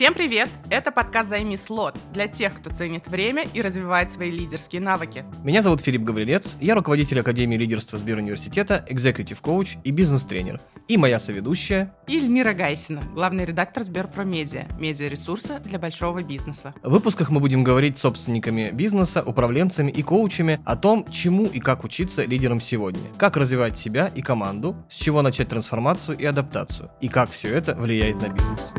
Всем привет! Это подкаст «Займи слот» для тех, кто ценит время и развивает свои лидерские навыки. Меня зовут Филипп Гаврилец, я руководитель Академии лидерства Сберуниверситета, экзекутив-коуч и бизнес-тренер. И моя соведущая... И Эльмира Гайсина, главный редактор Сберпромедиа, медиаресурса для большого бизнеса. В выпусках мы будем говорить с собственниками бизнеса, управленцами и коучами о том, чему и как учиться лидерам сегодня, как развивать себя и команду, с чего начать трансформацию и адаптацию, и как все это влияет на бизнес.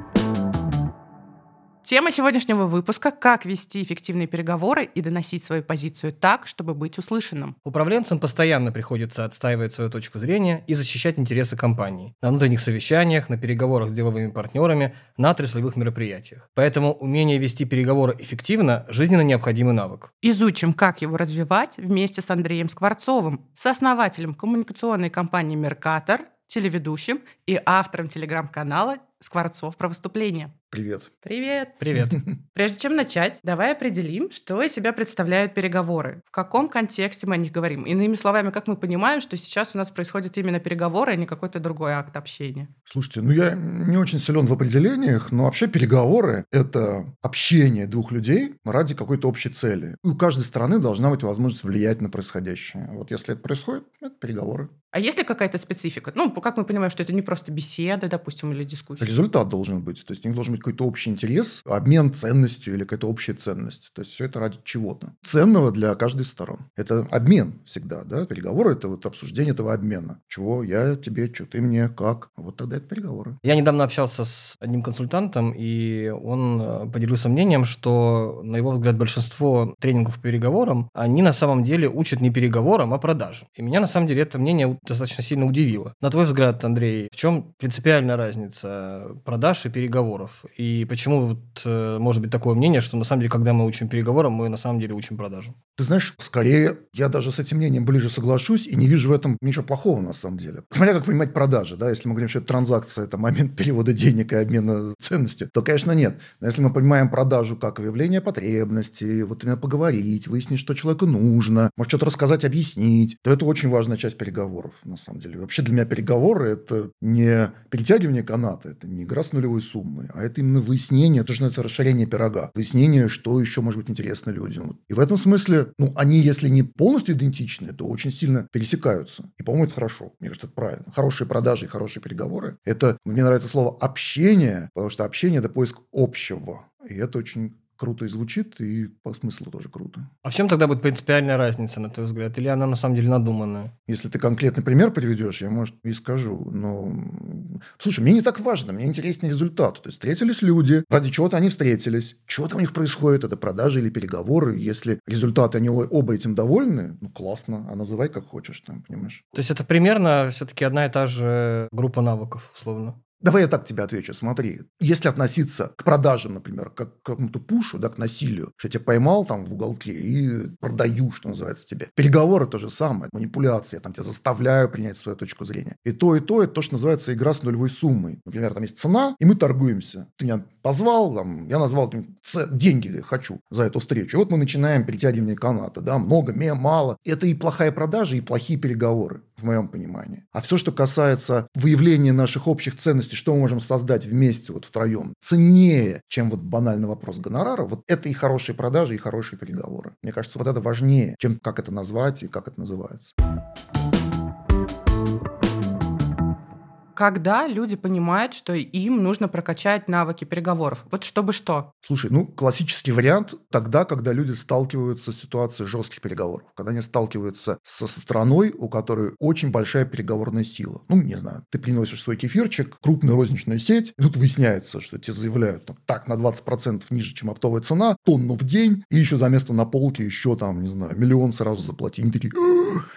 Тема сегодняшнего выпуска – как вести эффективные переговоры и доносить свою позицию так, чтобы быть услышанным. Управленцам постоянно приходится отстаивать свою точку зрения и защищать интересы компании на внутренних совещаниях, на переговорах с деловыми партнерами, на отраслевых мероприятиях. Поэтому умение вести переговоры эффективно – жизненно необходимый навык. Изучим, как его развивать вместе с Андреем Скворцовым, сооснователем коммуникационной компании «Меркатор», телеведущим и автором телеграм-канала Скворцов про выступление. Привет. Привет. Привет. Прежде чем начать, давай определим, что из себя представляют переговоры. В каком контексте мы о них говорим? Иными словами, как мы понимаем, что сейчас у нас происходят именно переговоры, а не какой-то другой акт общения? Слушайте, ну я не очень силен в определениях, но вообще переговоры – это общение двух людей ради какой-то общей цели. И у каждой стороны должна быть возможность влиять на происходящее. Вот если это происходит, это переговоры. А есть ли какая-то специфика? Ну, как мы понимаем, что это не просто беседа, допустим, или дискуссия? Результат должен быть. То есть у них должен быть какой-то общий интерес, обмен ценностью или какая-то общая ценность. То есть все это ради чего-то. Ценного для каждой сторон. Это обмен всегда, да? Переговоры – это вот обсуждение этого обмена. Чего я тебе, что ты мне, как. Вот тогда это переговоры. Я недавно общался с одним консультантом, и он э, поделился мнением, что, на его взгляд, большинство тренингов по переговорам, они на самом деле учат не переговорам, а продажам. И меня, на самом деле, это мнение достаточно сильно удивило. На твой взгляд, Андрей, в чем принципиальная разница продаж и переговоров? И почему вот, э, может быть такое мнение, что на самом деле, когда мы учим переговорам, мы на самом деле учим продажам? Ты знаешь, скорее, я даже с этим мнением ближе соглашусь и не вижу в этом ничего плохого на самом деле. Смотря как понимать продажи, да, если мы говорим, что это транзакция, это момент перевода денег и обмена ценности, то, конечно, нет. Но если мы понимаем продажу как выявление потребностей, вот именно поговорить, выяснить, что человеку нужно, может что-то рассказать, объяснить, то это очень важная часть переговоров, на самом деле. Вообще для меня переговоры – это не перетягивание каната, это не игра с нулевой суммой, а это именно выяснение, это же это расширение пирога, выяснение, что еще может быть интересно людям. И в этом смысле, ну, они, если не полностью идентичны, то очень сильно пересекаются. И, по-моему, это хорошо. Мне кажется, это правильно. Хорошие продажи и хорошие переговоры – это, мне нравится слово «общение», потому что общение – это поиск общего. И это очень круто и звучит, и по смыслу тоже круто. А в чем тогда будет принципиальная разница, на твой взгляд? Или она на самом деле надуманная? Если ты конкретный пример приведешь, я, может, и скажу. Но, слушай, мне не так важно, мне интереснее результат. То есть, встретились люди, ради чего-то они встретились. Что-то у них происходит, это продажи или переговоры. Если результаты, они оба этим довольны, ну, классно, а называй как хочешь, там, понимаешь. То есть, это примерно все-таки одна и та же группа навыков, условно? Давай я так тебе отвечу. Смотри, если относиться к продажам, например, как к какому-то пушу, да, к насилию, что я тебя поймал там в уголке и продаю, что называется, тебе. Переговоры то же самое, манипуляция, я там тебя заставляю принять свою точку зрения. И то, и то, это то, что называется игра с нулевой суммой. Например, там есть цена, и мы торгуемся. Ты меня позвал, там, я назвал деньги хочу за эту встречу. И вот мы начинаем перетягивание каната, да, много, мало. Это и плохая продажа, и плохие переговоры в моем понимании. А все, что касается выявления наших общих ценностей, что мы можем создать вместе, вот втроем, ценнее, чем вот банальный вопрос гонорара, вот это и хорошие продажи, и хорошие переговоры. Мне кажется, вот это важнее, чем как это назвать и как это называется. Когда люди понимают, что им нужно прокачать навыки переговоров? Вот чтобы что? Слушай, ну, классический вариант тогда, когда люди сталкиваются с ситуацией жестких переговоров. Когда они сталкиваются со страной, у которой очень большая переговорная сила. Ну, не знаю, ты приносишь свой кефирчик, крупная розничная сеть, и тут выясняется, что тебе заявляют ну, так на 20% ниже, чем оптовая цена, тонну в день, и еще за место на полке еще там, не знаю, миллион сразу заплати. И они такие,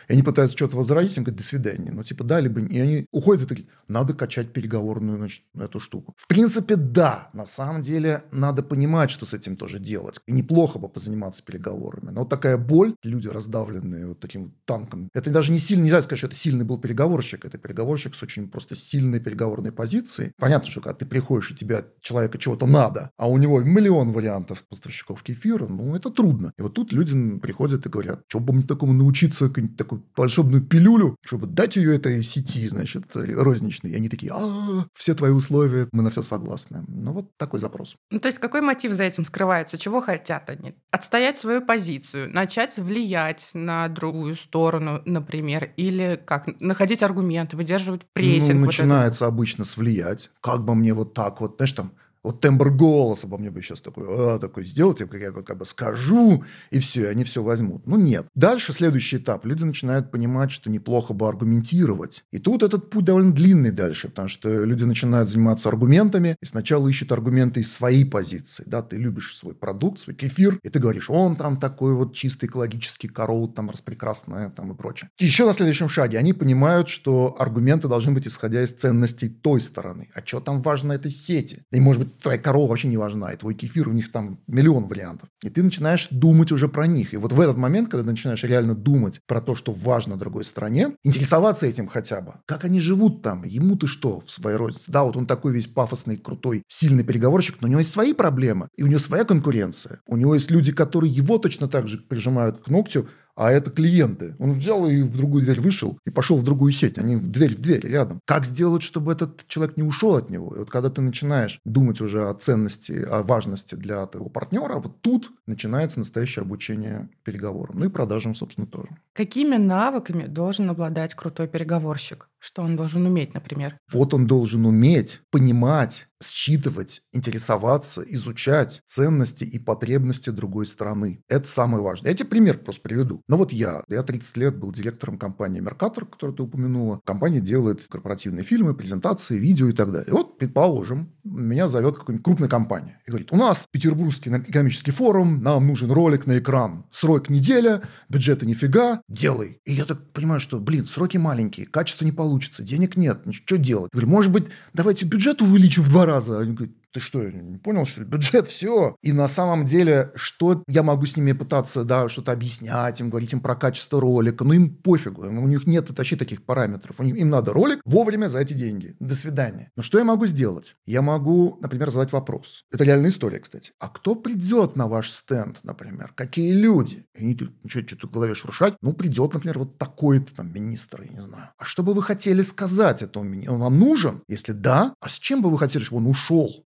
и они пытаются что-то возразить, им говорят, до свидания. Ну, типа, да, либо... И они уходят и такие, надо качать переговорную значит, эту штуку. В принципе, да. На самом деле, надо понимать, что с этим тоже делать. И неплохо бы позаниматься переговорами. Но вот такая боль, люди раздавленные вот таким вот танком, это даже не сильно, нельзя сказать, что это сильный был переговорщик. Это переговорщик с очень просто сильной переговорной позицией. Понятно, что когда ты приходишь, и тебя человека чего-то надо, а у него миллион вариантов поставщиков кефира, ну, это трудно. И вот тут люди приходят и говорят, что бы мне такому научиться, какую-нибудь такую волшебную пилюлю, чтобы дать ее этой сети, значит, розничной. И они такие, а, все твои условия, мы на все согласны. Ну, вот такой запрос. Ну, то есть какой мотив за этим скрывается? Чего хотят они? Отстоять свою позицию, начать влиять на другую сторону, например, или как? Находить аргументы, выдерживать прессинг. Ну, начинается вот обычно с влиять. Как бы мне вот так вот, знаешь, там, вот тембр голоса бы мне бы сейчас такой, а, такой сделать, как я вот как бы скажу, и все, и они все возьмут. Ну, нет. Дальше следующий этап. Люди начинают понимать, что неплохо бы аргументировать. И тут этот путь довольно длинный дальше, потому что люди начинают заниматься аргументами, и сначала ищут аргументы из своей позиции. Да, ты любишь свой продукт, свой кефир, и ты говоришь, он там такой вот чистый экологический корол, там распрекрасное, там и прочее. Еще на следующем шаге они понимают, что аргументы должны быть исходя из ценностей той стороны. А что там важно этой сети? И, может быть, твоя корова вообще не важна, и твой кефир, у них там миллион вариантов. И ты начинаешь думать уже про них. И вот в этот момент, когда ты начинаешь реально думать про то, что важно другой стране, интересоваться этим хотя бы, как они живут там, ему ты что в своей родине? Да, вот он такой весь пафосный, крутой, сильный переговорщик, но у него есть свои проблемы, и у него своя конкуренция. У него есть люди, которые его точно так же прижимают к ногтю, а это клиенты. Он взял и в другую дверь вышел и пошел в другую сеть. Они в дверь в дверь рядом. Как сделать, чтобы этот человек не ушел от него? И вот когда ты начинаешь думать уже о ценности, о важности для твоего партнера, вот тут начинается настоящее обучение переговорам. Ну и продажам, собственно, тоже. Какими навыками должен обладать крутой переговорщик? Что он должен уметь, например? Вот он должен уметь понимать, считывать, интересоваться, изучать ценности и потребности другой страны. Это самое важное. Я тебе пример просто приведу. Ну вот я, я 30 лет был директором компании Mercator, которую ты упомянула. Компания делает корпоративные фильмы, презентации, видео и так далее. И вот, предположим, меня зовет какая-нибудь крупная компания и говорит, у нас Петербургский экономический форум, нам нужен ролик на экран. Срок неделя, бюджета нифига, делай. И я так понимаю, что, блин, сроки маленькие, качество не получится, денег нет, что делать? Я говорю, может быть, давайте бюджет увеличим в два раза. Они говорят, ты что, не понял, что ли? Бюджет, все. И на самом деле, что я могу с ними пытаться, да, что-то объяснять им, говорить им про качество ролика, ну им пофигу, у них нет вообще таких параметров. Им надо ролик вовремя за эти деньги. До свидания. Но что я могу сделать? Я могу, например, задать вопрос. Это реальная история, кстати. А кто придет на ваш стенд, например? Какие люди? И они ничего, что-то в голове шуршать. Ну, придет, например, вот такой-то там министр, я не знаю. А что бы вы хотели сказать этому министру? Он вам нужен? Если да, а с чем бы вы хотели, чтобы он ушел?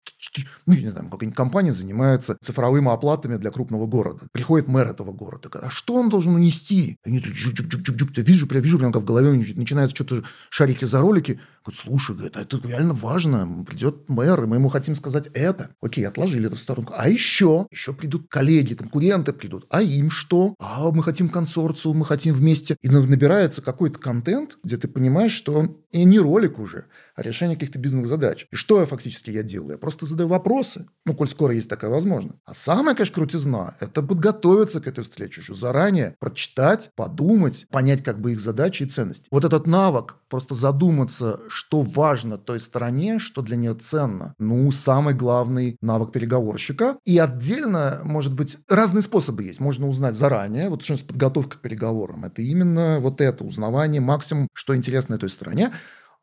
Ну, не знаю, какая-нибудь компания занимается цифровыми оплатами для крупного города. Приходит мэр этого города. А что он должен унести? Они тут жук-жук-жук-жук. Я вижу, прям вижу, прям как в голове начинают что-то шарики за ролики. Говорит, слушай, говорит, а это реально важно. Придет мэр, и мы ему хотим сказать это. Окей, отложили это в сторону. А еще, еще придут коллеги, конкуренты придут. А им что? А мы хотим консорциум, мы хотим вместе. И набирается какой-то контент, где ты понимаешь, что он и не ролик уже, а решение каких-то бизнес-задач. И что я фактически я делаю? Я просто задаю вопросы, ну, коль скоро есть такая возможность. А самая, конечно, крутизна – это подготовиться к этой встрече еще заранее, прочитать, подумать, понять как бы их задачи и ценности. Вот этот навык, просто задуматься, что важно той стороне, что для нее ценно. Ну, самый главный навык переговорщика. И отдельно, может быть, разные способы есть. Можно узнать заранее, вот что подготовка к переговорам. Это именно вот это, узнавание максимум, что интересно этой стороне.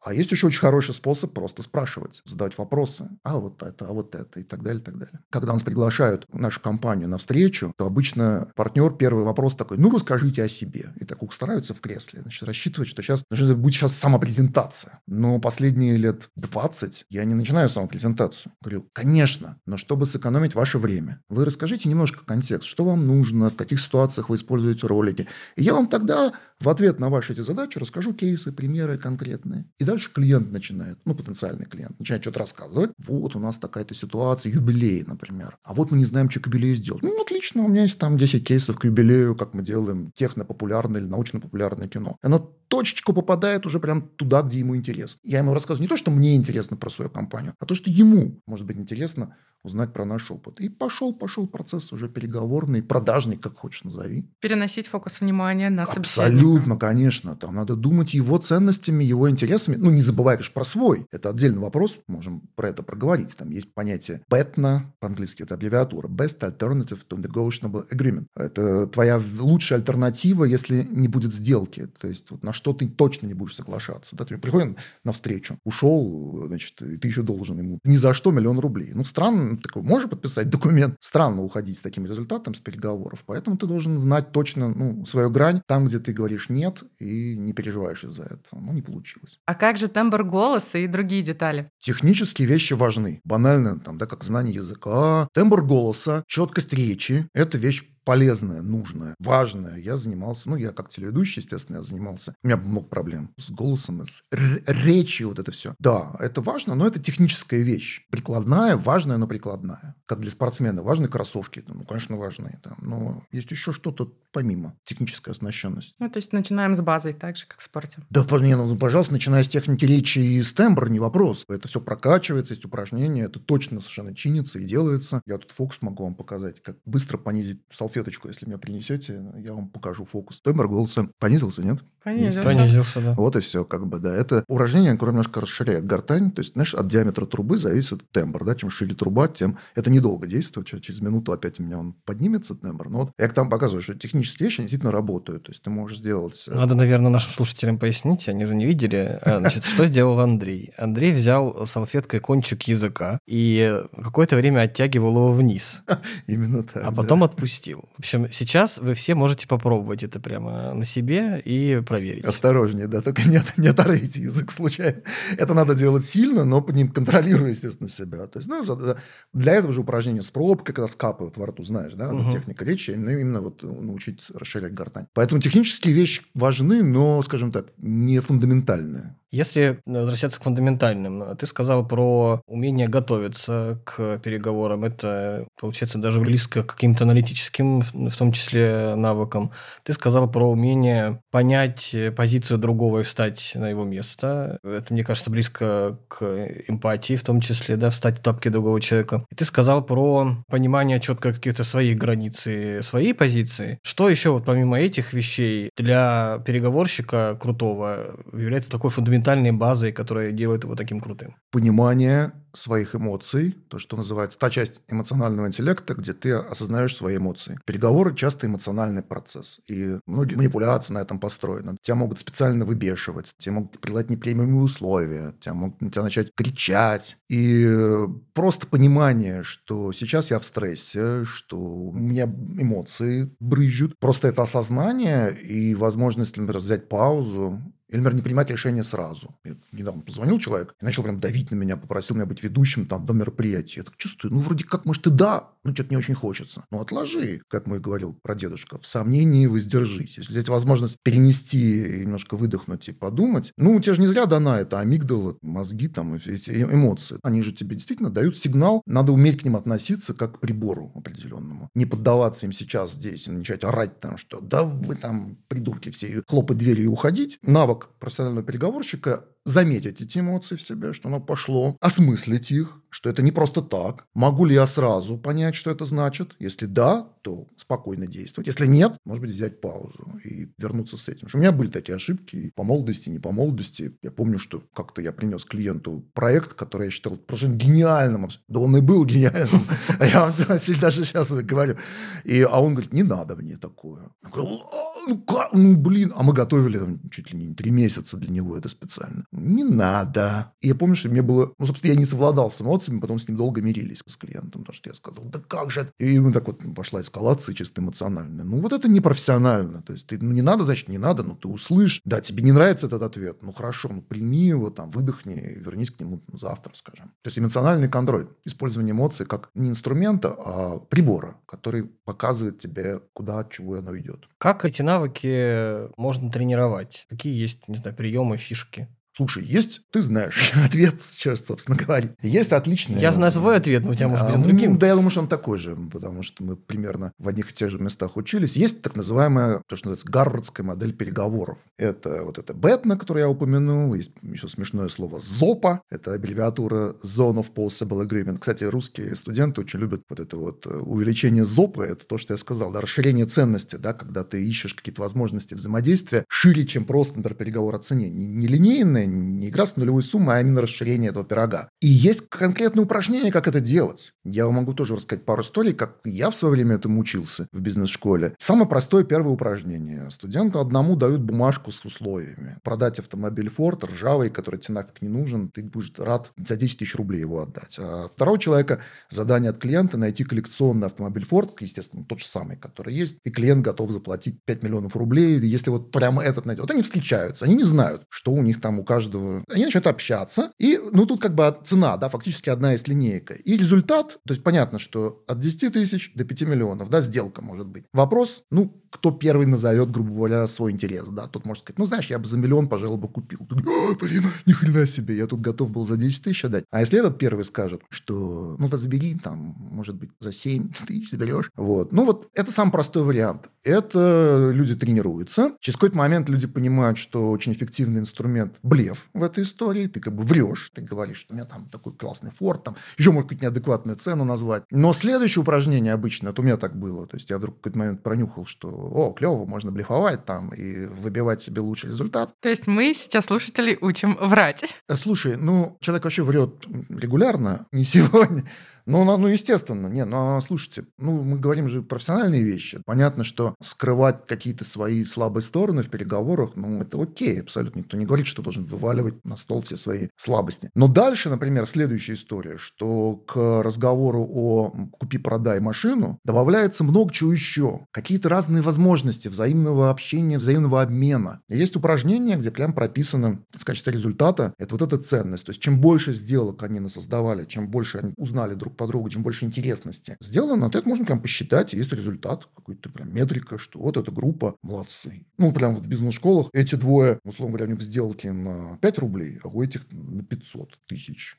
А есть еще очень хороший способ просто спрашивать, задавать вопросы. А вот это, а вот это и так далее, и так далее. Когда нас приглашают в нашу компанию на встречу, то обычно партнер первый вопрос такой, ну, расскажите о себе. И так устраивается в кресле. Значит, рассчитывать, что сейчас значит, будет сейчас самопрезентация. Но последние лет 20 я не начинаю самопрезентацию. Говорю, конечно, но чтобы сэкономить ваше время, вы расскажите немножко контекст, что вам нужно, в каких ситуациях вы используете ролики. И я вам тогда в ответ на ваши эти задачи расскажу кейсы, примеры конкретные. И дальше клиент начинает, ну, потенциальный клиент, начинает что-то рассказывать. Вот у нас такая-то ситуация, юбилей, например. А вот мы не знаем, что к юбилею сделать. Ну, отлично, у меня есть там 10 кейсов к юбилею, как мы делаем техно-популярное или научно-популярное кино. Оно точечку попадает уже прям туда, где ему интересно. Я ему рассказываю не то, что мне интересно про свою компанию, а то, что ему может быть интересно узнать про наш опыт. И пошел, пошел процесс уже переговорный, продажный, как хочешь назови. Переносить фокус внимания на Абсолютно, конечно. Там надо думать его ценностями, его интересами. Ну, не забывай, конечно, про свой. Это отдельный вопрос, можем про это проговорить. Там есть понятие BETNA, по-английски это аббревиатура, Best Alternative to Negotiable Agreement. Это твоя лучшая альтернатива, если не будет сделки. То есть вот на что что ты точно не будешь соглашаться. Да? Ты приходит на встречу, ушел, значит, и ты еще должен ему ни за что миллион рублей. Ну, странно, ну, такой, можешь подписать документ? Странно уходить с таким результатом, с переговоров. Поэтому ты должен знать точно ну, свою грань, там, где ты говоришь «нет», и не переживаешь из-за этого. Ну, не получилось. А как же тембр голоса и другие детали? Технические вещи важны. Банально, там, да, как знание языка, тембр голоса, четкость речи – это вещь полезное, нужное, важное. Я занимался, ну, я как телеведущий, естественно, я занимался. У меня много проблем с голосом, с речью, вот это все. Да, это важно, но это техническая вещь. Прикладная, важная, но прикладная. Как для спортсмена. Важны кроссовки. Ну, конечно, важные. Да. Но есть еще что-то помимо. Техническая оснащенность. Ну, то есть начинаем с базы, так же, как в спорте. Да, не, ну, пожалуйста, начиная с техники речи и с тембра, не вопрос. Это все прокачивается, есть упражнения, это точно совершенно чинится и делается. Я тут фокус могу вам показать, как быстро понизить салфетку салфеточку, если мне принесете, я вам покажу фокус. Тембр голоса понизился, нет? Понизился. Понизился, да. Вот и все, как бы, да. Это упражнение, которое немножко расширяет гортань. То есть, знаешь, от диаметра трубы зависит тембр, да. Чем шире труба, тем это недолго действует. Через минуту опять у меня он поднимется, тембр. Но вот я там показываю, что технические вещи действительно работают. То есть, ты можешь сделать... Э, Надо, наверное, нашим слушателям пояснить, они же не видели. А, значит, что сделал Андрей? Андрей взял салфеткой кончик языка и какое-то время оттягивал его вниз. Именно так. А потом отпустил. В общем, сейчас вы все можете попробовать это прямо на себе и проверить. Осторожнее, да, только не, не оторвите язык случайно. Это надо делать сильно, но ним контролируя, естественно, себя. То есть, ну, для этого же упражнение с пробкой, когда скапывают во рту, знаешь, да, угу. техника речи, ну, именно вот научить расширять гортань. Поэтому технические вещи важны, но, скажем так, не фундаментальные. Если возвращаться к фундаментальным, ты сказал про умение готовиться к переговорам. Это, получается, даже близко к каким-то аналитическим, в том числе, навыкам. Ты сказал про умение понять позицию другого и встать на его место. Это, мне кажется, близко к эмпатии, в том числе, да, встать в тапки другого человека. И ты сказал про понимание четко каких-то своих границ и своей позиции. Что еще вот помимо этих вещей для переговорщика крутого является такой фундаментальной фундаментальной базой, которая делает его таким крутым? Понимание своих эмоций, то, что называется та часть эмоционального интеллекта, где ты осознаешь свои эмоции. Переговоры часто эмоциональный процесс, и многие манипуляции на этом построены. Тебя могут специально выбешивать, тебя могут предлагать неприемлемые условия, тебя могут тебя начать кричать. И просто понимание, что сейчас я в стрессе, что у меня эмоции брызжут. Просто это осознание и возможность, например, взять паузу, или, например, не принимать решение сразу. Я недавно позвонил человек и начал прям давить на меня, попросил меня быть ведущим там до мероприятия. Я так чувствую, ну, вроде как, может, и да, но что-то не очень хочется. Ну, отложи, как мой говорил про дедушка, в сомнении воздержись. Если взять возможность перенести, немножко выдохнуть и подумать, ну, у тебя же не зря дана это амигдала, мозги, там, эти эмоции. Они же тебе действительно дают сигнал, надо уметь к ним относиться как к прибору определенному. Не поддаваться им сейчас здесь и начать орать там, что да вы там придурки все, хлопать дверью и уходить. Навык профессионального переговорщика заметить эти эмоции в себе, что оно пошло, осмыслить их, что это не просто так. Могу ли я сразу понять, что это значит? Если да, то спокойно действовать. Если нет, может быть, взять паузу и вернуться с этим. У меня были такие ошибки по молодости, не по молодости. Я помню, что как-то я принес клиенту проект, который я считал просто гениальным. Да он и был гениальным. А я вам даже сейчас говорю. И, а он говорит, не надо мне такое. Я говорю, ну, как? ну блин. А мы готовили там, чуть ли не три месяца для него это специально не надо. И я помню, что мне было... Ну, собственно, я не совладал с эмоциями, потом с ним долго мирились с клиентом, потому что я сказал, да как же... И мы так вот пошла эскалация чисто эмоциональная. Ну, вот это непрофессионально. То есть, ты, ну, не надо, значит, не надо, но ты услышь. Да, тебе не нравится этот ответ. Ну, хорошо, ну, прими его, там, выдохни, вернись к нему завтра, скажем. То есть, эмоциональный контроль. Использование эмоций как не инструмента, а прибора, который показывает тебе, куда, от чего оно идет. Как эти навыки можно тренировать? Какие есть, не знаю, приемы, фишки? Слушай, есть, ты знаешь ответ сейчас, собственно говоря. Есть отличный... Я знаю свой ответ, но у тебя может быть а, другим. Да, я думаю, что он такой же, потому что мы примерно в одних и тех же местах учились. Есть так называемая, то, что называется, гарвардская модель переговоров. Это вот это БЭТНа, которую я упомянул. Есть еще смешное слово ЗОПа. Это аббревиатура Zone of Possible Agreement. Кстати, русские студенты очень любят вот это вот э, увеличение ЗОПа. Это то, что я сказал, да, расширение ценности, да, когда ты ищешь какие-то возможности взаимодействия шире, чем просто, например, переговор о цене. Не, не линейные, не игра с нулевой суммой, а именно расширение этого пирога. И есть конкретные упражнения, как это делать. Я могу тоже рассказать пару историй, как я в свое время этому учился в бизнес-школе. Самое простое первое упражнение. Студенту одному дают бумажку с условиями. Продать автомобиль Ford ржавый, который тебе нафиг не нужен, ты будешь рад за 10 тысяч рублей его отдать. А второго человека задание от клиента найти коллекционный автомобиль Ford, естественно, тот же самый, который есть, и клиент готов заплатить 5 миллионов рублей, если вот прямо этот найдет. Вот они встречаются, они не знают, что у них там у каждого. Они начинают общаться, и, ну, тут как бы цена, да, фактически одна из линейка. И результат, то есть понятно, что от 10 тысяч до 5 миллионов, да, сделка может быть. Вопрос, ну, кто первый назовет, грубо говоря, свой интерес, да, тут может сказать, ну, знаешь, я бы за миллион, пожалуй, бы купил. Тут, О, блин, ни хрена себе, я тут готов был за 10 тысяч отдать. А если этот первый скажет, что, ну, возбери, там, может быть, за 7 тысяч заберешь, вот. Ну, вот это самый простой вариант. Это люди тренируются. Через какой-то момент люди понимают, что очень эффективный инструмент – блеф в этой истории. Ты как бы врешь, ты говоришь, что у меня там такой классный форт, там, еще, может, какую-то неадекватную цену назвать. Но следующее упражнение обычно, это у меня так было, то есть я вдруг в какой-то момент пронюхал, что, о, клево, можно блефовать там и выбивать себе лучший результат. То есть мы сейчас слушателей учим врать. Э, слушай, ну, человек вообще врет регулярно, не сегодня. Ну, ну, естественно, не, ну, а слушайте, ну, мы говорим же профессиональные вещи. Понятно, что скрывать какие-то свои слабые стороны в переговорах, ну, это окей, абсолютно. Никто не говорит, что должен вываливать на стол все свои слабости. Но дальше, например, следующая история, что к разговору о купи-продай машину добавляется много чего еще. Какие-то разные возможности взаимного общения, взаимного обмена. есть упражнение, где прям прописано в качестве результата, это вот эта ценность. То есть, чем больше сделок они создавали, чем больше они узнали друг друг по другу, чем больше интересности сделано, то это можно прям посчитать, есть результат, какой-то прям метрика, что вот эта группа молодцы. Ну, прям вот в бизнес-школах эти двое, условно говоря, у них сделки на 5 рублей, а у этих на 500 тысяч.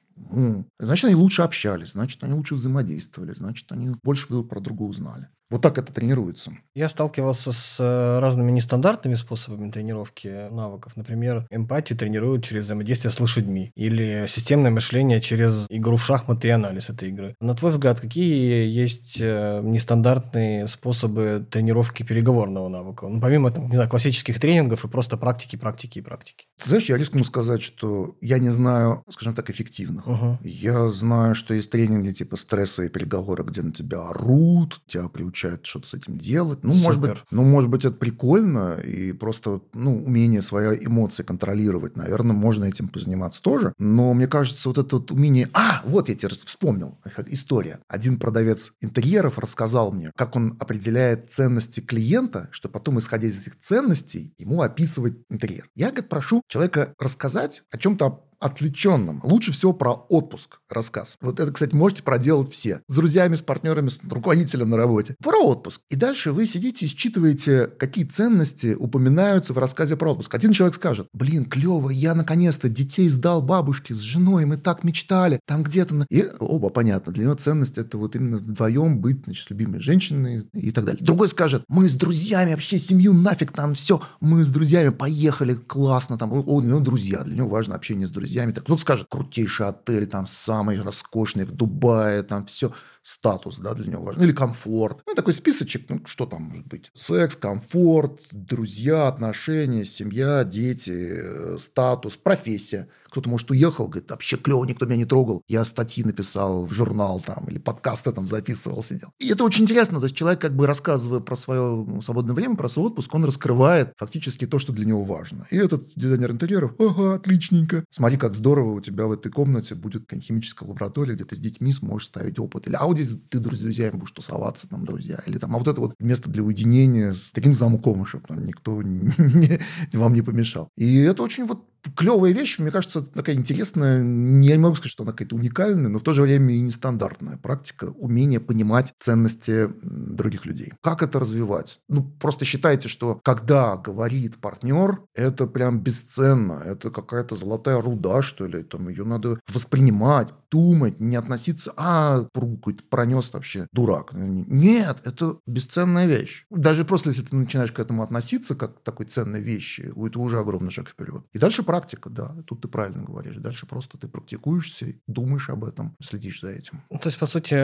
Значит, они лучше общались, значит, они лучше взаимодействовали, значит, они больше друг про друга узнали. Вот так это тренируется. Я сталкивался с э, разными нестандартными способами тренировки навыков. Например, эмпатию тренируют через взаимодействие с лошадьми. Или системное мышление через игру в шахматы и анализ этой игры. На твой взгляд, какие есть э, нестандартные способы тренировки переговорного навыка? Ну, помимо там, не знаю, классических тренингов и просто практики, практики и практики. Ты знаешь, я рискну сказать, что я не знаю, скажем так, эффективных. Угу. Я знаю, что есть тренинги типа стресса и переговоры, где на тебя орут, тебя приучают обучают что-то с этим делать. Ну, Супер. может быть, ну, может быть, это прикольно, и просто, ну, умение свои эмоции контролировать, наверное, можно этим позаниматься тоже. Но мне кажется, вот это вот умение... А, вот я тебе вспомнил история. Один продавец интерьеров рассказал мне, как он определяет ценности клиента, что потом, исходя из этих ценностей, ему описывать интерьер. Я, говорит, прошу человека рассказать о чем-то отвлеченном. Лучше всего про отпуск рассказ. Вот это, кстати, можете проделать все. С друзьями, с партнерами, с руководителем на работе. Про отпуск. И дальше вы сидите и считываете, какие ценности упоминаются в рассказе про отпуск. Один человек скажет, блин, клево, я наконец-то детей сдал бабушке с женой, мы так мечтали, там где-то... И оба, понятно, для него ценность это вот именно вдвоем быть, значит, с любимой женщиной и так далее. Другой скажет, мы с друзьями, вообще семью нафиг там все, мы с друзьями поехали, классно, там, о, него друзья, для него важно общение с друзьями друзьями. Так кто-то скажет, крутейший отель, там самый роскошный в Дубае, там все статус, да, для него важен, или комфорт. Ну, такой списочек, ну, что там может быть? Секс, комфорт, друзья, отношения, семья, дети, э, статус, профессия. Кто-то, может, уехал, говорит, вообще клево, никто меня не трогал. Я статьи написал в журнал там, или подкасты там записывал, сидел. И это очень интересно. То есть человек, как бы рассказывая про свое свободное время, про свой отпуск, он раскрывает фактически то, что для него важно. И этот дизайнер интерьеров, ага, отличненько. Смотри, как здорово у тебя в этой комнате будет химическая лаборатория, где ты с детьми сможешь ставить опыт. Или, а здесь ты с друзьями будешь тусоваться, там, друзья. Или там, а вот это вот место для уединения с таким замком, чтобы там никто не, вам не помешал. И это очень вот клевая вещь, мне кажется, такая интересная. Не могу сказать, что она какая-то уникальная, но в то же время и нестандартная практика умение понимать ценности других людей. Как это развивать? Ну, просто считайте, что когда говорит партнер, это прям бесценно. Это какая-то золотая руда, что ли. Там ее надо воспринимать, думать, не относиться, а поругать. Пронес вообще дурак. Нет, это бесценная вещь. Даже просто если ты начинаешь к этому относиться как к такой ценной вещи, это уже огромный шаг вперед. И дальше практика, да, тут ты правильно говоришь. Дальше просто ты практикуешься, думаешь об этом, следишь за этим. Ну, то есть, по сути,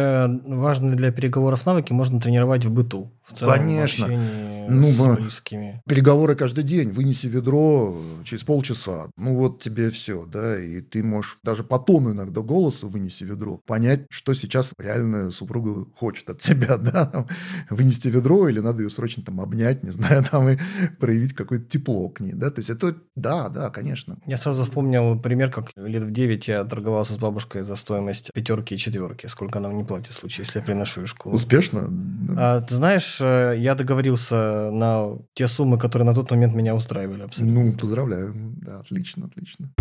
важные для переговоров навыки можно тренировать в быту. В целом, Конечно. ну, с близкими. Переговоры каждый день. Вынеси ведро через полчаса. Ну, вот тебе все, да, и ты можешь даже по тону иногда голоса вынеси ведро, понять, что сейчас реально супруга хочет от тебя, да, вынести ведро или надо ее срочно там обнять, не знаю, там и проявить какое-то тепло к ней, да, то есть это, да, да, конечно. Я сразу вспомнил пример, как лет в 9 я торговался с бабушкой за стоимость пятерки и четверки, сколько она мне платит в случае, если я приношу ее в школу. Успешно? А, ты знаешь, э, я договорился на те суммы, которые на тот момент меня устраивали абсолютно. Ну, поздравляю, да, отлично, отлично.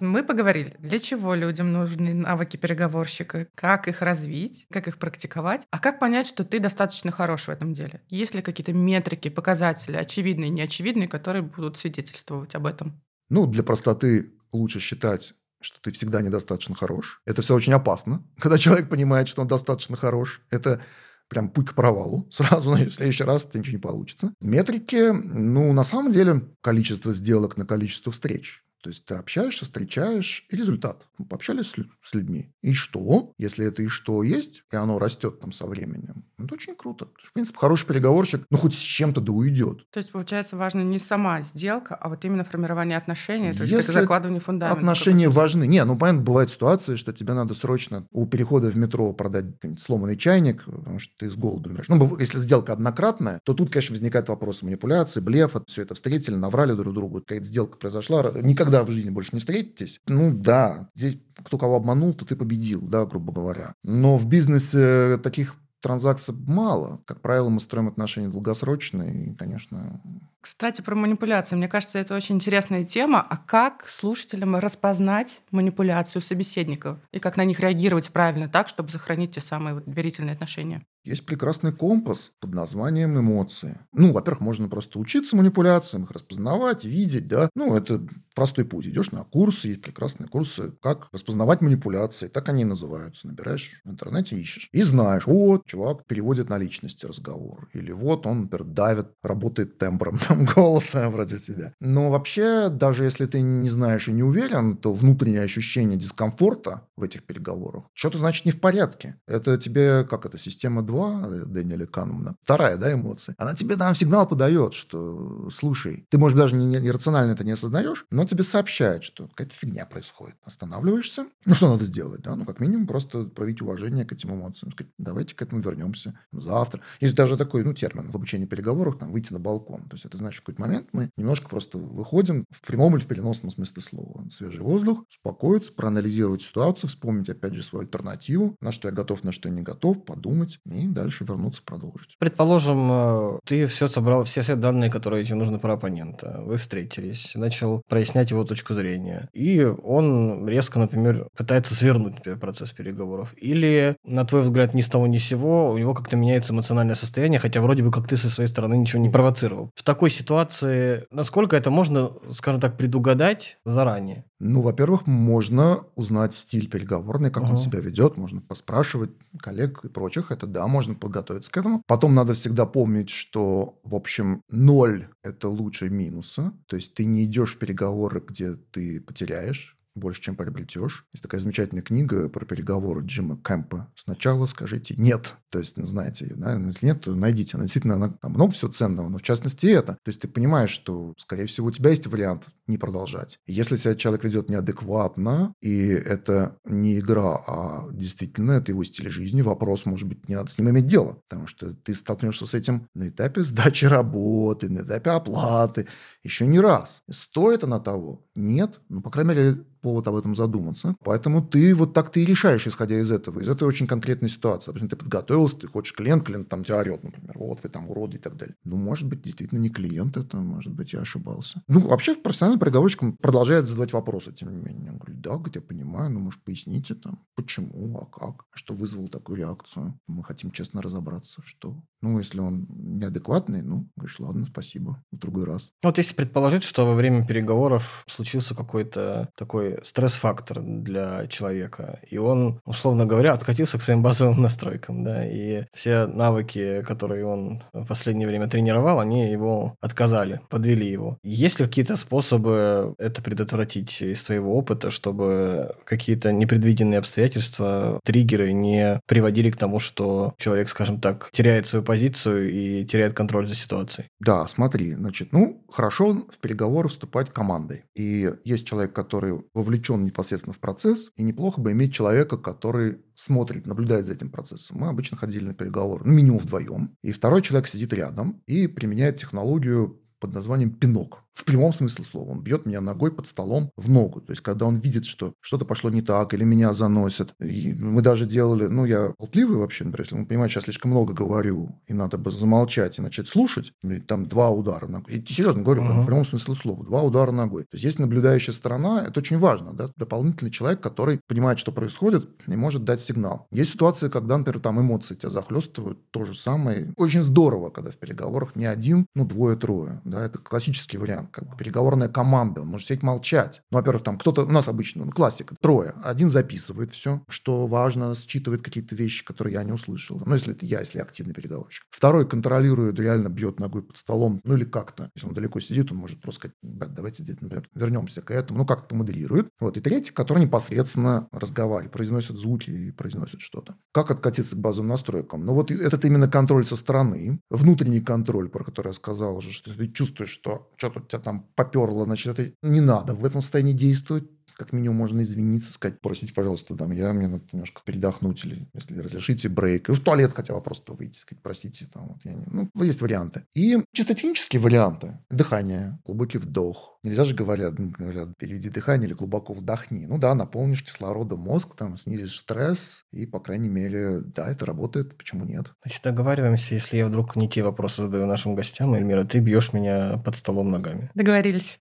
Мы поговорили, для чего людям нужны навыки переговорщика, как их развить, как их практиковать, а как понять, что ты достаточно хорош в этом деле. Есть ли какие-то метрики, показатели, очевидные, неочевидные, которые будут свидетельствовать об этом? Ну, для простоты лучше считать что ты всегда недостаточно хорош. Это все очень опасно, когда человек понимает, что он достаточно хорош. Это прям путь к провалу. Сразу, в следующий раз это ничего не получится. Метрики, ну, на самом деле, количество сделок на количество встреч. То есть ты общаешься, встречаешь, и результат. Мы пообщались с, людьми. И что? Если это и что есть, и оно растет там со временем, ну, это очень круто. Есть, в принципе, хороший переговорщик, ну, хоть с чем-то да уйдет. То есть, получается, важно не сама сделка, а вот именно формирование отношений, то есть Если закладывание фундамента. Отношения важны. Не, ну, понятно, бывают ситуации, что тебе надо срочно у перехода в метро продать сломанный чайник, потому что ты с голоду умираешь. Ну, если сделка однократная, то тут, конечно, возникает вопрос манипуляции, блефа, все это встретили, наврали друг другу, какая-то сделка произошла, никогда никогда в жизни больше не встретитесь, ну да, здесь кто кого обманул, то ты победил, да, грубо говоря. Но в бизнесе таких транзакций мало. Как правило, мы строим отношения долгосрочные, и, конечно... Кстати, про манипуляцию. Мне кажется, это очень интересная тема. А как слушателям распознать манипуляцию собеседников? И как на них реагировать правильно так, чтобы сохранить те самые доверительные отношения? Есть прекрасный компас под названием эмоции. Ну, во-первых, можно просто учиться манипуляциям, их распознавать, видеть, да. Ну, это простой путь. Идешь на курсы, есть прекрасные курсы, как распознавать манипуляции. Так они и называются. Набираешь в интернете, ищешь. И знаешь, вот, чувак переводит на личности разговор. Или вот он, например, давит, работает тембром там, голоса против тебя. Но вообще, даже если ты не знаешь и не уверен, то внутреннее ощущение дискомфорта в этих переговорах, что-то значит не в порядке. Это тебе, как это, система 2 Дэниеля Канемана, вторая, да, эмоция, она тебе там сигнал подает, что, слушай, ты, может, даже не, не рационально это не осознаешь, но тебе сообщает, что какая-то фигня происходит. Останавливаешься, ну, что надо сделать, да, ну, как минимум, просто проявить уважение к этим эмоциям, сказать, давайте к этому вернемся завтра. Есть даже такой, ну, термин в обучении переговоров, там, выйти на балкон. То есть это значит, в какой-то момент мы немножко просто выходим в прямом или в переносном смысле слова. Свежий воздух, успокоиться, проанализировать ситуацию, вспомнить, опять же, свою альтернативу, на что я готов, на что я не готов, подумать и дальше вернуться, продолжить. Предположим, э, ты все собрал, все, все данные, которые тебе нужны про оппонента. Вы встретились, начал прояснять его точку зрения. И он резко, например, пытается свернуть процесс переговоров. Или, на твой взгляд, ни с того ни с сего, у него как-то меняется эмоциональное состояние, хотя вроде бы как ты со своей стороны ничего не провоцировал. В такой ситуации, насколько это можно, скажем так, предугадать заранее? Ну, во-первых, можно узнать стиль переговорный, как uh-huh. он себя ведет, можно поспрашивать коллег и прочих. Это да, можно подготовиться к этому. Потом надо всегда помнить, что, в общем, ноль – это лучше минуса. То есть ты не идешь в переговоры, где ты потеряешь больше, чем приобретешь. Есть такая замечательная книга про переговоры Джима Кэмпа. Сначала скажите «нет». То есть, ну, знаете, да, если нет, то найдите. Она действительно, она, там много всего ценного, но в частности это. То есть, ты понимаешь, что, скорее всего, у тебя есть вариант не продолжать. Если себя человек ведет неадекватно, и это не игра, а действительно это его стиль жизни, вопрос, может быть, не надо с ним иметь дело. Потому что ты столкнешься с этим на этапе сдачи работы, на этапе оплаты, еще не раз. Стоит она того? Нет. Ну, по крайней мере, повод об этом задуматься. Поэтому ты вот так ты и решаешь, исходя из этого. Из этой очень конкретной ситуации. Допустим, ты подготовился, ты хочешь клиент, клиент там тебя орет, например, вот вы там уроды и так далее. Ну, может быть, действительно не клиент это, может быть, я ошибался. Ну, вообще в переговорщик продолжает задавать вопросы, тем не менее. Я говорю, да, говорит, я понимаю, но, может, поясните там, почему, а как, а что вызвало такую реакцию. Мы хотим честно разобраться, что. Ну, если он неадекватный, ну, говоришь, ладно, спасибо, в другой раз. Вот если предположить, что во время переговоров случился какой-то такой стресс-фактор для человека, и он, условно говоря, откатился к своим базовым настройкам, да, и все навыки, которые он в последнее время тренировал, они его отказали, подвели его. Есть ли какие-то способы это предотвратить из твоего опыта, чтобы какие-то непредвиденные обстоятельства, триггеры не приводили к тому, что человек, скажем так, теряет свою позицию и теряет контроль за ситуацией? Да, смотри, значит, ну, хорошо в переговоры вступать командой. И есть человек, который вовлечен непосредственно в процесс, и неплохо бы иметь человека, который смотрит, наблюдает за этим процессом. Мы обычно ходили на переговоры, ну, минимум вдвоем. И второй человек сидит рядом и применяет технологию под названием пинок. В прямом смысле слова. Он бьет меня ногой под столом в ногу. То есть, когда он видит, что что-то пошло не так, или меня заносят. И мы даже делали... Ну, я болтливый вообще, например, если он понимает, сейчас слишком много говорю, и надо бы замолчать и начать слушать, там два удара ногой. И серьезно говорю, uh-huh. в прямом смысле слова. Два удара ногой. То есть, есть наблюдающая сторона, это очень важно, да, дополнительный человек, который понимает, что происходит, и может дать сигнал. Есть ситуации, когда, например, там эмоции тебя захлестывают, то же самое. Очень здорово, когда в переговорах не один, ну, двое-трое. Да, это классический вариант, как бы переговорная команда, он может сидеть молчать. Ну, во-первых, там кто-то, у нас обычно, ну, классика, трое. Один записывает все, что важно, считывает какие-то вещи, которые я не услышал. Ну, если это я, если я активный переговорщик. Второй контролирует, реально бьет ногой под столом, ну, или как-то. Если он далеко сидит, он может просто сказать, давайте, например, вернемся к этому, ну, как-то помоделирует. Вот. И третий, который непосредственно разговаривает, произносит звуки и произносит что-то. Как откатиться к базовым настройкам? Ну, вот этот именно контроль со стороны, внутренний контроль, про который я сказал уже, что ты чувствуешь, что что-то тебя там поперло, значит, это не надо в этом состоянии действовать как минимум можно извиниться, сказать, простите, пожалуйста, там, я мне надо немножко передохнуть, или если разрешите брейк, и в туалет хотя бы просто выйти, сказать, простите, там, вот я не... Ну, есть варианты. И чисто технические варианты. Дыхание, глубокий вдох. Нельзя же говорят, говорят, переведи дыхание или глубоко вдохни. Ну да, наполнишь кислородом мозг, там, снизишь стресс, и, по крайней мере, да, это работает, почему нет? Значит, договариваемся, если я вдруг не те вопросы задаю нашим гостям, Эльмира, ты бьешь меня под столом ногами. Договорились.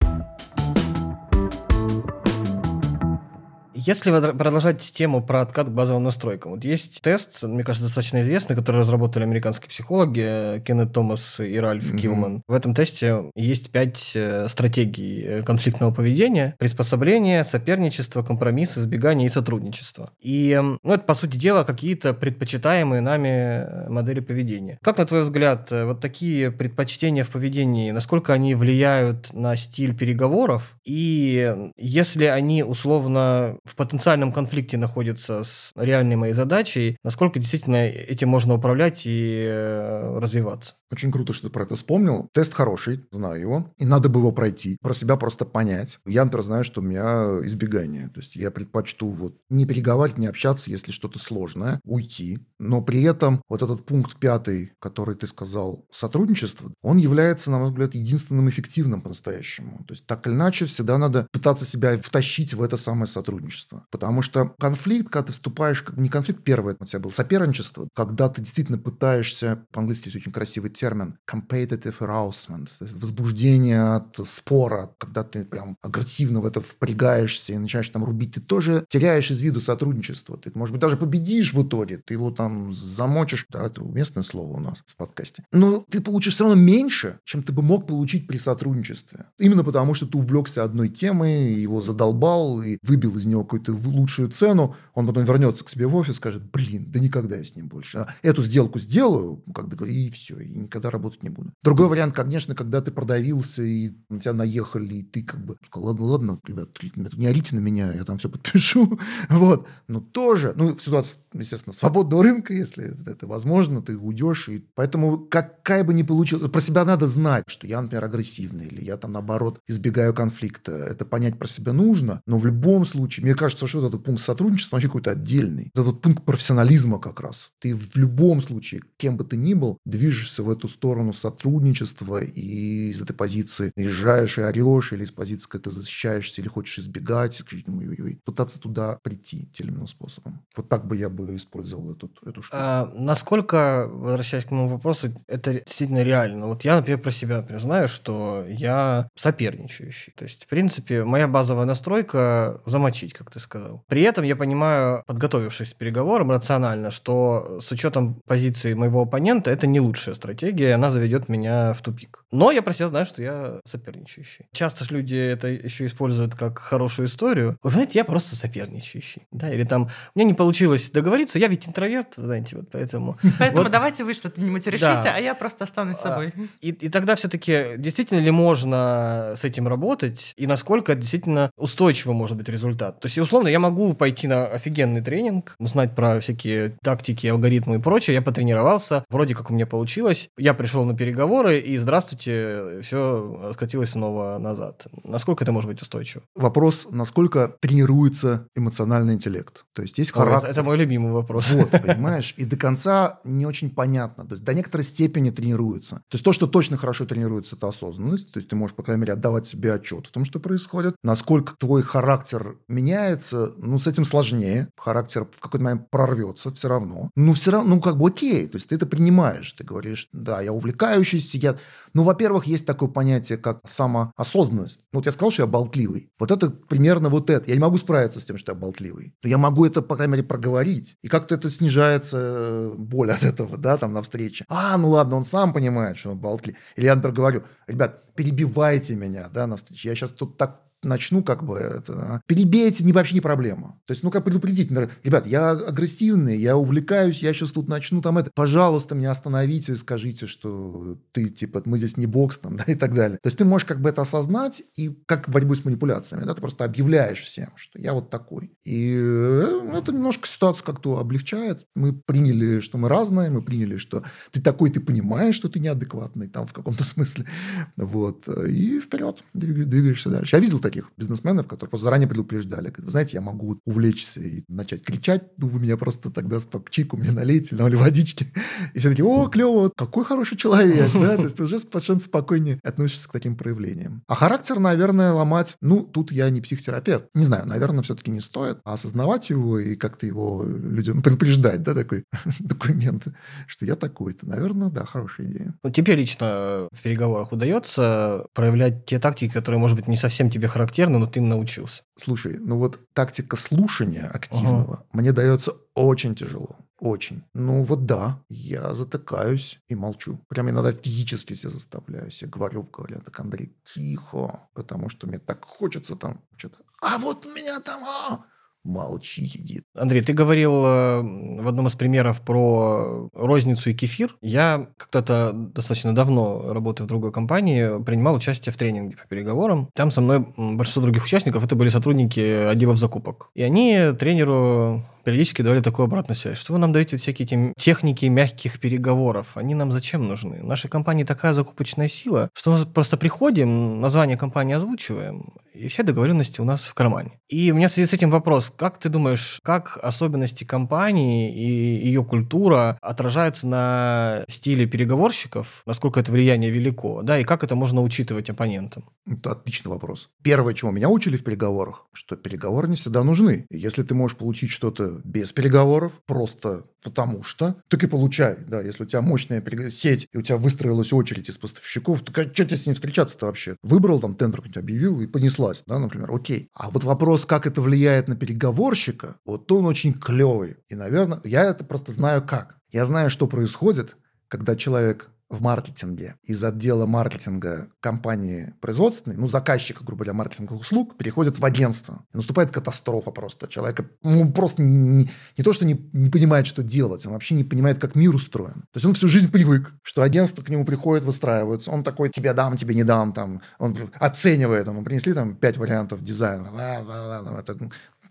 Если продолжать тему про откат к базовым настройкам, вот есть тест, мне кажется, достаточно известный, который разработали американские психологи э, Кеннет Томас и Ральф mm-hmm. Килман. В этом тесте есть пять э, стратегий э, конфликтного поведения: приспособление, соперничество, компромисс, избегание и сотрудничество. И ну, это, по сути дела, какие-то предпочитаемые нами модели поведения. Как, на твой взгляд, вот такие предпочтения в поведении, насколько они влияют на стиль переговоров? И если они условно в потенциальном конфликте находится с реальной моей задачей, насколько действительно этим можно управлять и э, развиваться. Очень круто, что ты про это вспомнил. Тест хороший, знаю его, и надо бы его пройти, про себя просто понять. Я, например, знаю, что у меня избегание. То есть я предпочту вот не переговаривать, не общаться, если что-то сложное, уйти. Но при этом вот этот пункт пятый, который ты сказал, сотрудничество, он является, на мой взгляд, единственным эффективным по-настоящему. То есть так или иначе всегда надо пытаться себя втащить в это самое сотрудничество. Потому что конфликт, когда ты вступаешь, не конфликт первый, у тебя был соперничество, когда ты действительно пытаешься, по-английски есть очень красивый термин competitive arousement, возбуждение от спора, когда ты прям агрессивно в это впрягаешься и начинаешь там рубить, ты тоже теряешь из виду сотрудничество. Ты, может быть, даже победишь в итоге, ты его там замочишь, да, это уместное слово у нас в подкасте. Но ты получишь все равно меньше, чем ты бы мог получить при сотрудничестве. Именно потому, что ты увлекся одной темой, его задолбал и выбил из него какую-то лучшую цену, он потом вернется к себе в офис, скажет, блин, да никогда я с ним больше. А эту сделку сделаю, как и все, и никогда работать не буду. Другой вариант, конечно, когда ты продавился, и на тебя наехали, и ты как бы сказал, ладно, ладно, ребят, не орите на меня, я там все подпишу. Вот. Но тоже, ну, ситуация, естественно, свободного рынка, если это возможно, ты уйдешь. И поэтому какая бы ни получилась, про себя надо знать, что я, например, агрессивный, или я там, наоборот, избегаю конфликта. Это понять про себя нужно, но в любом случае, мне мне кажется, что вот этот пункт сотрудничества вообще какой-то отдельный. Вот пункт профессионализма как раз. Ты в любом случае, кем бы ты ни был, движешься в эту сторону сотрудничества и из этой позиции наезжаешь и орешь, или из позиции, когда ты защищаешься, или хочешь избегать, пытаться туда прийти тем или иным способом. Вот так бы я бы использовал эту, эту штуку. А, насколько, возвращаясь к моему вопросу, это действительно реально? Вот я, например, про себя например, знаю, что я соперничающий. То есть, в принципе, моя базовая настройка замочить, как ты сказал. При этом я понимаю, подготовившись к переговорам рационально, что с учетом позиции моего оппонента это не лучшая стратегия, она заведет меня в тупик. Но я про себя знаю, что я соперничающий. Часто же люди это еще используют как хорошую историю. Вы знаете, я просто соперничающий. Да, или там, у меня не получилось договориться, я ведь интроверт, знаете, вот поэтому... Поэтому вот, давайте вы что-нибудь решите, да. а я просто останусь собой. И, и тогда все-таки действительно ли можно с этим работать, и насколько действительно устойчиво может быть результат? То есть, условно, я могу пойти на офигенный тренинг, узнать про всякие тактики, алгоритмы и прочее, я потренировался, вроде как у меня получилось, я пришел на переговоры, и здравствуйте, все скатилось снова назад. Насколько это может быть устойчиво? Вопрос, насколько тренируется эмоциональный интеллект. То есть есть характер. Это, это мой любимый вопрос. Вот, понимаешь? И до конца не очень понятно. То есть до некоторой степени тренируется. То есть то, что точно хорошо тренируется, это осознанность. То есть ты можешь, по крайней мере, отдавать себе отчет в том, что происходит. Насколько твой характер меняется, ну, с этим сложнее. Характер в какой-то момент прорвется все равно. Ну, все равно, ну, как бы окей. То есть ты это принимаешь. Ты говоришь, да, я увлекающийся, я... Ну, во-первых, есть такое понятие, как самоосознанность. Ну, вот я сказал, что я болтливый. Вот это примерно вот это. Я не могу справиться с тем, что я болтливый. Но я могу это, по крайней мере, проговорить. И как-то это снижается э, боль от этого, да, там, на встрече. А, ну ладно, он сам понимает, что он болтлив. Или я, например, говорю, ребят, перебивайте меня, да, на встрече. Я сейчас тут так начну как бы это... Перебейте, не, вообще не проблема. То есть, ну, как предупредить, например, ребят, я агрессивный, я увлекаюсь, я сейчас тут начну там это, пожалуйста, меня остановите, скажите, что ты, типа, мы здесь не бокс там, да, и так далее. То есть, ты можешь как бы это осознать и как борьбу с манипуляциями, да, ты просто объявляешь всем, что я вот такой. И э, это немножко ситуацию как-то облегчает. Мы приняли, что мы разные, мы приняли, что ты такой, ты понимаешь, что ты неадекватный там в каком-то смысле. Вот. И вперед двигаешься дальше. Я видел такие таких бизнесменов, которые просто заранее предупреждали. Вы знаете, я могу увлечься и начать кричать, ну, вы меня просто тогда с чайку мне налейте, или водички. И все таки о, клево, какой хороший человек, да, то есть уже совершенно спокойнее относишься к таким проявлениям. А характер, наверное, ломать, ну, тут я не психотерапевт. Не знаю, наверное, все-таки не стоит. А осознавать его и как-то его людям предупреждать, да, такой документ, что я такой-то, наверное, да, хорошая идея. Ну, тебе лично в переговорах удается проявлять те тактики, которые, может быть, не совсем тебе характерны, характерно, но ты научился. Слушай, ну вот тактика слушания активного ага. мне дается очень тяжело. Очень. Ну вот да, я затыкаюсь и молчу. Прям иногда физически себя заставляю. Я говорю в голове, так, Андрей, тихо, потому что мне так хочется там что-то. А вот меня там... А! Молчи, сидит. Андрей, ты говорил э, в одном из примеров про розницу и кефир. Я когда-то достаточно давно, работая в другой компании, принимал участие в тренинге по переговорам. Там со мной большинство других участников, это были сотрудники отделов закупок. И они тренеру периодически давали такую обратную связь. Что вы нам даете всякие эти техники мягких переговоров? Они нам зачем нужны? В нашей компании такая закупочная сила, что мы просто приходим, название компании озвучиваем, и все договоренности у нас в кармане. И у меня в связи с этим вопрос. Как ты думаешь, как особенности компании и ее культура отражаются на стиле переговорщиков? Насколько это влияние велико? Да, и как это можно учитывать оппонентам? Это отличный вопрос. Первое, чему меня учили в переговорах, что переговоры не всегда нужны. Если ты можешь получить что-то без переговоров, просто потому что, так и получай. Да, если у тебя мощная сеть, и у тебя выстроилась очередь из поставщиков, то что тебе с ним встречаться-то вообще? Выбрал там тендер, объявил и понеслась, да, например, окей. А вот вопрос, как это влияет на переговорщика, вот он очень клевый. И, наверное, я это просто знаю как. Я знаю, что происходит, когда человек в маркетинге из отдела маркетинга компании производственной, ну, заказчика, грубо говоря, маркетинговых услуг, переходит в агентство. И наступает катастрофа просто. Человек ну, просто не, не, не то, что не, не понимает, что делать, он вообще не понимает, как мир устроен. То есть он всю жизнь привык, что агентство к нему приходит, выстраиваются. Он такой, тебе дам, тебе не дам. Там, он оценивает, ему принесли там пять вариантов дизайна. Это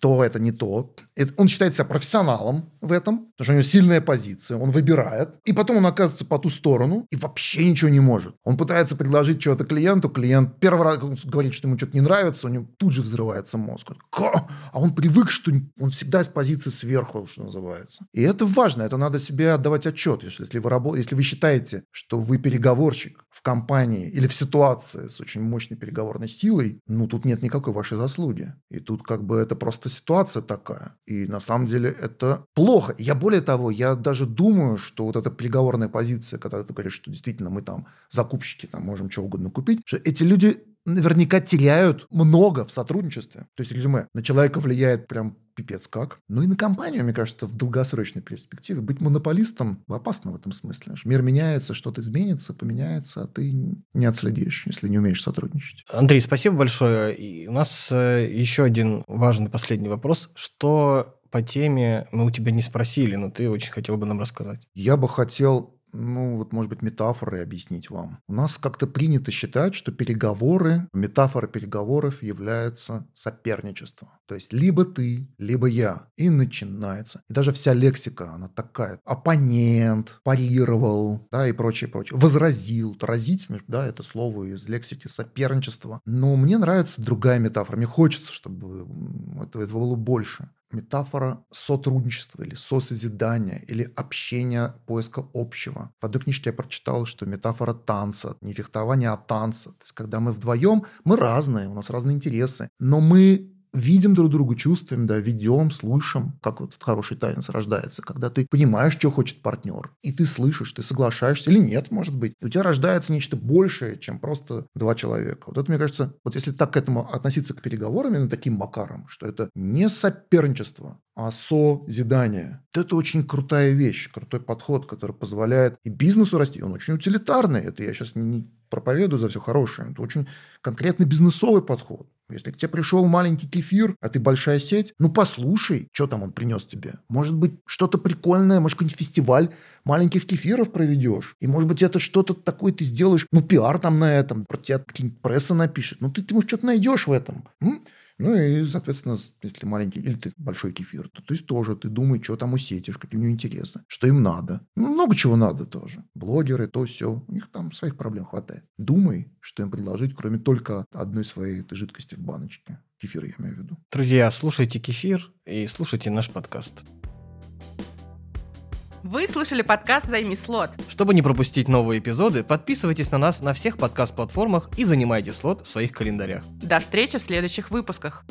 то это не то. Он считает себя профессионалом в этом, потому что у него сильная позиция, он выбирает, и потом он оказывается по ту сторону и вообще ничего не может. Он пытается предложить что-то клиенту, клиент первый раз говорит, что ему что-то не нравится, у него тут же взрывается мозг. А он привык, что он всегда с позиции сверху, что называется. И это важно, это надо себе отдавать отчет. Если вы, работ... если вы считаете, что вы переговорщик в компании или в ситуации с очень мощной переговорной силой, ну, тут нет никакой вашей заслуги. И тут как бы это просто ситуация такая. И на самом деле это плохо. Я более того, я даже думаю, что вот эта переговорная позиция, когда ты говоришь, что действительно мы там закупщики, там можем что угодно купить, что эти люди наверняка теряют много в сотрудничестве. То есть резюме на человека влияет прям пипец как. Ну и на компанию, мне кажется, в долгосрочной перспективе быть монополистом опасно в этом смысле. Мир меняется, что-то изменится, поменяется, а ты не отследишь, если не умеешь сотрудничать. Андрей, спасибо большое. И у нас э, еще один важный последний вопрос. Что по теме мы у тебя не спросили, но ты очень хотел бы нам рассказать. Я бы хотел ну, вот, может быть, метафоры объяснить вам. У нас как-то принято считать, что переговоры, метафора переговоров является соперничеством. То есть либо ты, либо я. И начинается. И даже вся лексика, она такая. Оппонент, парировал, да, и прочее, прочее. Возразил. Разить, да, это слово из лексики соперничества. Но мне нравится другая метафора. Мне хочется, чтобы этого было больше метафора сотрудничества или сосозидания или общения, поиска общего. В одной книжке я прочитал, что метафора танца, не фехтования, а танца. То есть, когда мы вдвоем, мы разные, у нас разные интересы, но мы видим друг друга, чувствуем, да, ведем, слышим, как вот хороший танец рождается, когда ты понимаешь, что хочет партнер, и ты слышишь, ты соглашаешься или нет, может быть. И у тебя рождается нечто большее, чем просто два человека. Вот это, мне кажется, вот если так к этому относиться к переговорам, именно таким макаром, что это не соперничество, а созидание. Это очень крутая вещь, крутой подход, который позволяет и бизнесу расти. Он очень утилитарный. Это я сейчас не проповедую за все хорошее. Это очень конкретный бизнесовый подход. Если к тебе пришел маленький кефир, а ты большая сеть, ну послушай, что там он принес тебе. Может быть, что-то прикольное, может, какой-нибудь фестиваль маленьких кефиров проведешь. И, может быть, это что-то такое ты сделаешь, ну, пиар там на этом, про тебя какие-нибудь пресса напишет. Ну, ты, ты может, что-то найдешь в этом. М? Ну и, соответственно, если маленький или ты большой кефир, то, то есть тоже ты думай, что там у сетишь, какие у него интересы, что им надо. Ну, много чего надо тоже. Блогеры, то все. У них там своих проблем хватает. Думай, что им предложить, кроме только одной своей этой жидкости в баночке. Кефир я имею в виду. Друзья, слушайте кефир и слушайте наш подкаст. Вы слушали подкаст «Займи слот». Чтобы не пропустить новые эпизоды, подписывайтесь на нас на всех подкаст-платформах и занимайте слот в своих календарях. До встречи в следующих выпусках.